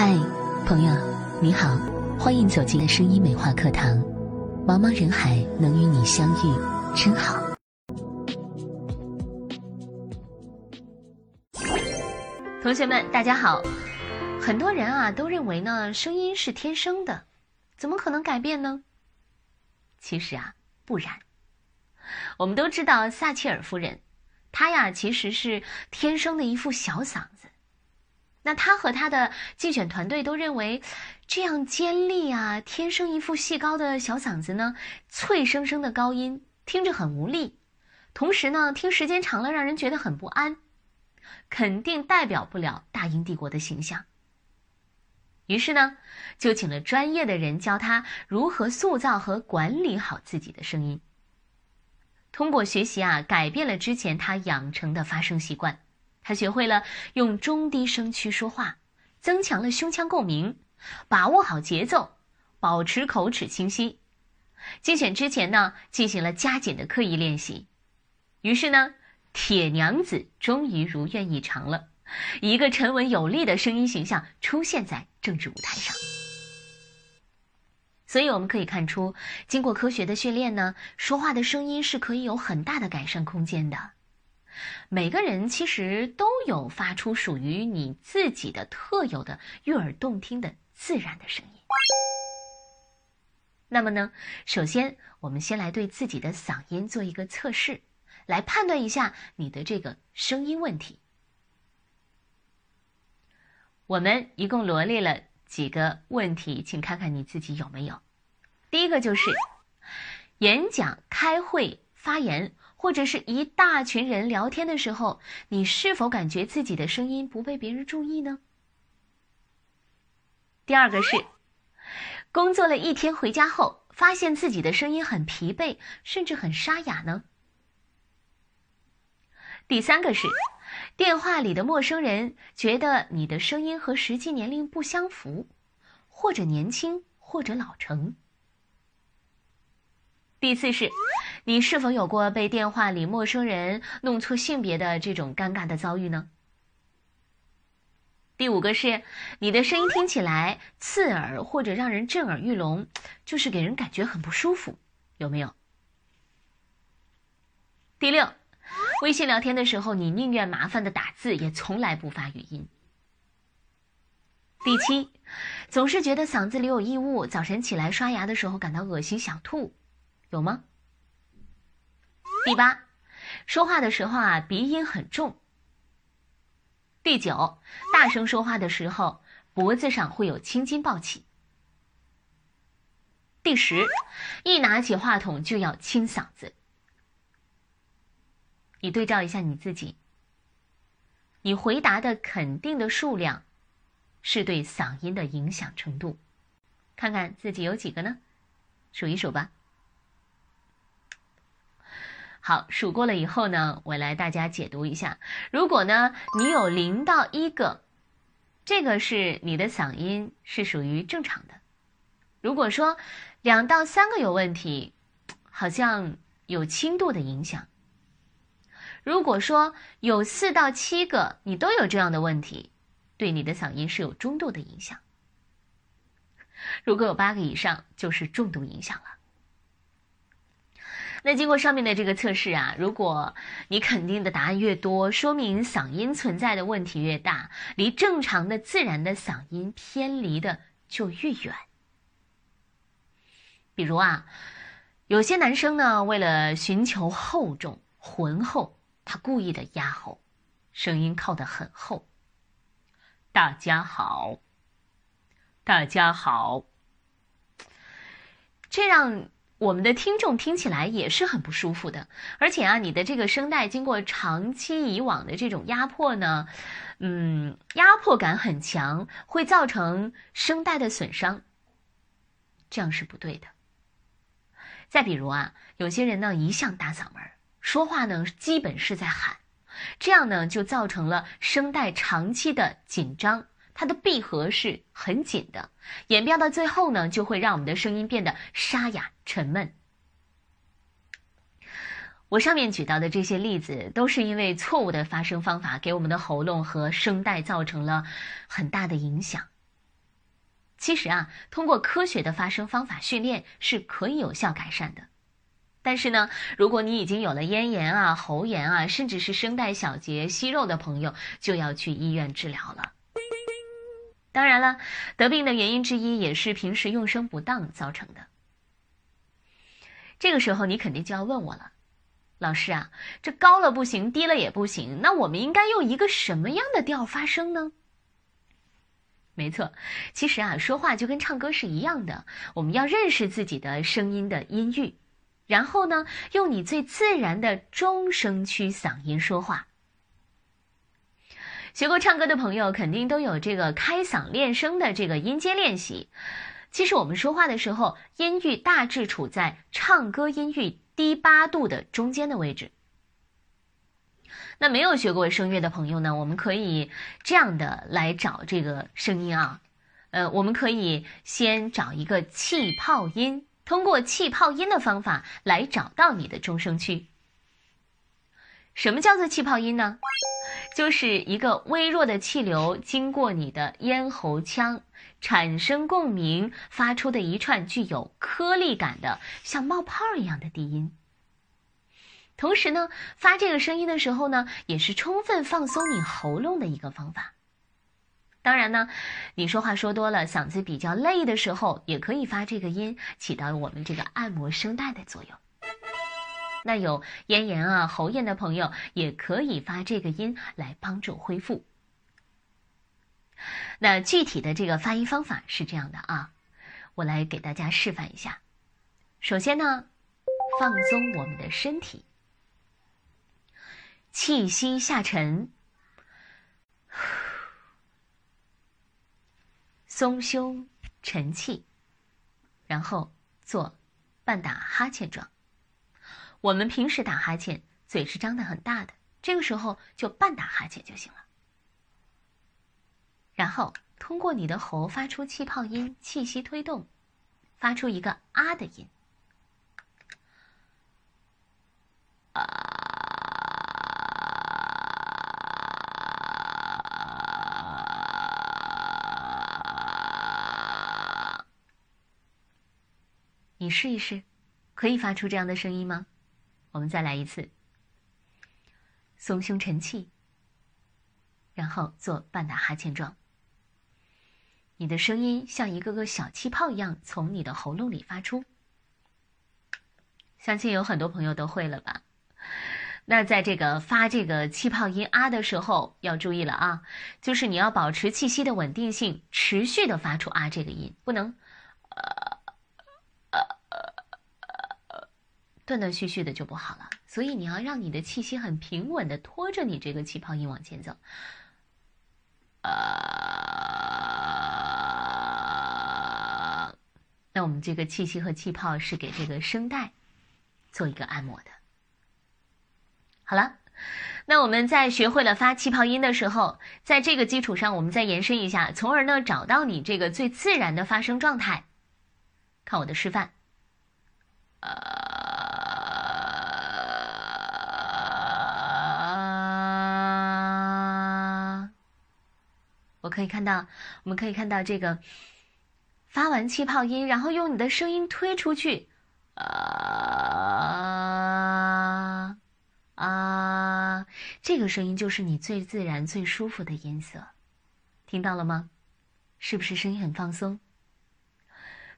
嗨，朋友，你好，欢迎走进声音美化课堂。茫茫人海，能与你相遇，真好。同学们，大家好。很多人啊都认为呢，声音是天生的，怎么可能改变呢？其实啊，不然。我们都知道撒切尔夫人，她呀其实是天生的一副小嗓子。那他和他的竞选团队都认为，这样尖利啊，天生一副细高的小嗓子呢，脆生生的高音听着很无力，同时呢，听时间长了让人觉得很不安，肯定代表不了大英帝国的形象。于是呢，就请了专业的人教他如何塑造和管理好自己的声音。通过学习啊，改变了之前他养成的发声习惯。他学会了用中低声区说话，增强了胸腔共鸣，把握好节奏，保持口齿清晰。竞选之前呢，进行了加紧的刻意练习。于是呢，铁娘子终于如愿以偿了，一个沉稳有力的声音形象出现在政治舞台上。所以我们可以看出，经过科学的训练呢，说话的声音是可以有很大的改善空间的。每个人其实都有发出属于你自己的特有的悦耳动听的自然的声音。那么呢，首先我们先来对自己的嗓音做一个测试，来判断一下你的这个声音问题。我们一共罗列了几个问题，请看看你自己有没有。第一个就是演讲、开会、发言。或者是一大群人聊天的时候，你是否感觉自己的声音不被别人注意呢？第二个是，工作了一天回家后，发现自己的声音很疲惫，甚至很沙哑呢？第三个是，电话里的陌生人觉得你的声音和实际年龄不相符，或者年轻，或者老成。第四是。你是否有过被电话里陌生人弄错性别的这种尴尬的遭遇呢？第五个是，你的声音听起来刺耳或者让人震耳欲聋，就是给人感觉很不舒服，有没有？第六，微信聊天的时候，你宁愿麻烦的打字，也从来不发语音。第七，总是觉得嗓子里有异物，早晨起来刷牙的时候感到恶心想吐，有吗？第八，说话的时候啊，鼻音很重。第九，大声说话的时候，脖子上会有青筋暴起。第十，一拿起话筒就要清嗓子。你对照一下你自己，你回答的肯定的数量，是对嗓音的影响程度，看看自己有几个呢？数一数吧。好，数过了以后呢，我来大家解读一下。如果呢，你有零到一个，这个是你的嗓音是属于正常的。如果说两到三个有问题，好像有轻度的影响。如果说有四到七个你都有这样的问题，对你的嗓音是有中度的影响。如果有八个以上，就是重度影响了。那经过上面的这个测试啊，如果你肯定的答案越多，说明嗓音存在的问题越大，离正常的自然的嗓音偏离的就越远。比如啊，有些男生呢，为了寻求厚重浑厚，他故意的压喉，声音靠得很厚。大家好，大家好，这让。我们的听众听起来也是很不舒服的，而且啊，你的这个声带经过长期以往的这种压迫呢，嗯，压迫感很强，会造成声带的损伤，这样是不对的。再比如啊，有些人呢一向大嗓门，说话呢基本是在喊，这样呢就造成了声带长期的紧张。它的闭合是很紧的，演变到最后呢，就会让我们的声音变得沙哑沉闷。我上面举到的这些例子，都是因为错误的发声方法给我们的喉咙和声带造成了很大的影响。其实啊，通过科学的发声方法训练是可以有效改善的。但是呢，如果你已经有了咽炎啊、喉炎啊，甚至是声带小结、息肉的朋友，就要去医院治疗了。当然了，得病的原因之一也是平时用声不当造成的。这个时候你肯定就要问我了，老师啊，这高了不行，低了也不行，那我们应该用一个什么样的调发声呢？没错，其实啊，说话就跟唱歌是一样的，我们要认识自己的声音的音域。然后呢，用你最自然的中声区嗓音说话。学过唱歌的朋友肯定都有这个开嗓练声的这个音阶练习。其实我们说话的时候，音域大致处在唱歌音域低八度的中间的位置。那没有学过声乐的朋友呢，我们可以这样的来找这个声音啊。呃，我们可以先找一个气泡音。通过气泡音的方法来找到你的中声区。什么叫做气泡音呢？就是一个微弱的气流经过你的咽喉腔，产生共鸣，发出的一串具有颗粒感的像冒泡一样的低音。同时呢，发这个声音的时候呢，也是充分放松你喉咙的一个方法。当然呢，你说话说多了，嗓子比较累的时候，也可以发这个音，起到我们这个按摩声带的作用。那有咽炎啊、喉炎的朋友，也可以发这个音来帮助恢复。那具体的这个发音方法是这样的啊，我来给大家示范一下。首先呢，放松我们的身体，气息下沉。松胸沉气，然后做半打哈欠状。我们平时打哈欠，嘴是张的很大的，这个时候就半打哈欠就行了。然后通过你的喉发出气泡音，气息推动，发出一个啊的音。啊。你试一试，可以发出这样的声音吗？我们再来一次，松胸沉气，然后做半打哈欠状。你的声音像一个个小气泡一样从你的喉咙里发出。相信有很多朋友都会了吧？那在这个发这个气泡音啊的时候，要注意了啊，就是你要保持气息的稳定性，持续的发出啊这个音，不能。断断续续的就不好了，所以你要让你的气息很平稳的拖着你这个气泡音往前走。啊，那我们这个气息和气泡是给这个声带做一个按摩的。好了，那我们在学会了发气泡音的时候，在这个基础上，我们再延伸一下，从而呢找到你这个最自然的发声状态。看我的示范，我可以看到，我们可以看到这个发完气泡音，然后用你的声音推出去，啊啊，这个声音就是你最自然、最舒服的音色，听到了吗？是不是声音很放松？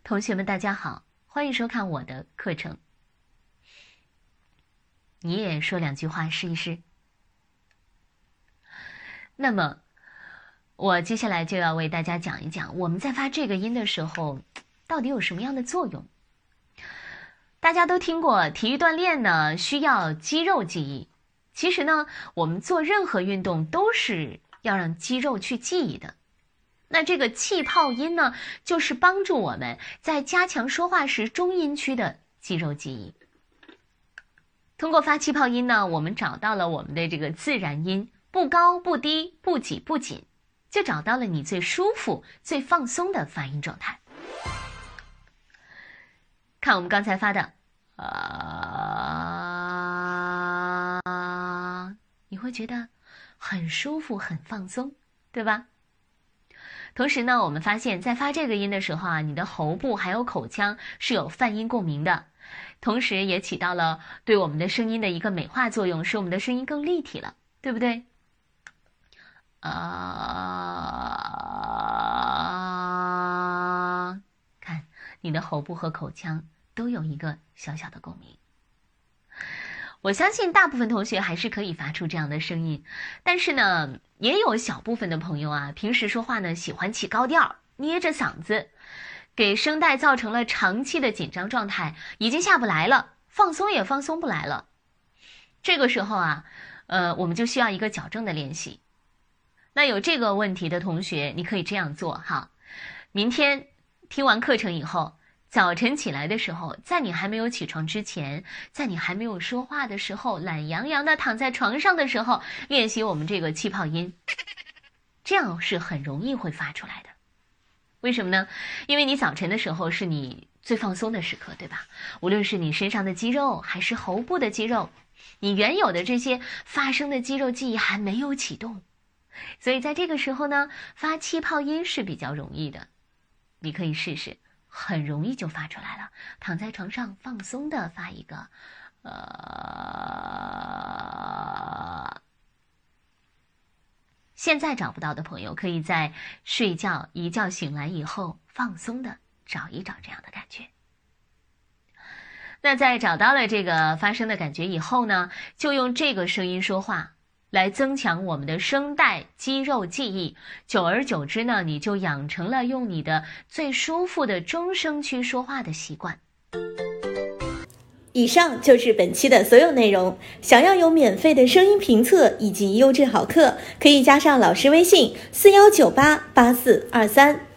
同学们，大家好，欢迎收看我的课程。你也说两句话试一试。那么。我接下来就要为大家讲一讲，我们在发这个音的时候，到底有什么样的作用？大家都听过体育锻炼呢，需要肌肉记忆。其实呢，我们做任何运动都是要让肌肉去记忆的。那这个气泡音呢，就是帮助我们在加强说话时中音区的肌肉记忆。通过发气泡音呢，我们找到了我们的这个自然音，不高不低，不挤不紧。就找到了你最舒服、最放松的发音状态。看我们刚才发的啊，你会觉得很舒服、很放松，对吧？同时呢，我们发现，在发这个音的时候啊，你的喉部还有口腔是有泛音共鸣的，同时也起到了对我们的声音的一个美化作用，使我们的声音更立体了，对不对？啊，看你的喉部和口腔都有一个小小的共鸣。我相信大部分同学还是可以发出这样的声音，但是呢，也有小部分的朋友啊，平时说话呢喜欢起高调，捏着嗓子，给声带造成了长期的紧张状态，已经下不来了，放松也放松不来了。这个时候啊，呃，我们就需要一个矫正的练习。那有这个问题的同学，你可以这样做哈，明天听完课程以后。早晨起来的时候，在你还没有起床之前，在你还没有说话的时候，懒洋洋的躺在床上的时候，练习我们这个气泡音，这样是很容易会发出来的。为什么呢？因为你早晨的时候是你最放松的时刻，对吧？无论是你身上的肌肉还是喉部的肌肉，你原有的这些发声的肌肉记忆还没有启动，所以在这个时候呢，发气泡音是比较容易的。你可以试试。很容易就发出来了，躺在床上放松的发一个，呃。现在找不到的朋友，可以在睡觉一觉醒来以后放松的找一找这样的感觉。那在找到了这个发声的感觉以后呢，就用这个声音说话。来增强我们的声带肌肉记忆，久而久之呢，你就养成了用你的最舒服的中声区说话的习惯。以上就是本期的所有内容。想要有免费的声音评测以及优质好课，可以加上老师微信：四幺九八八四二三。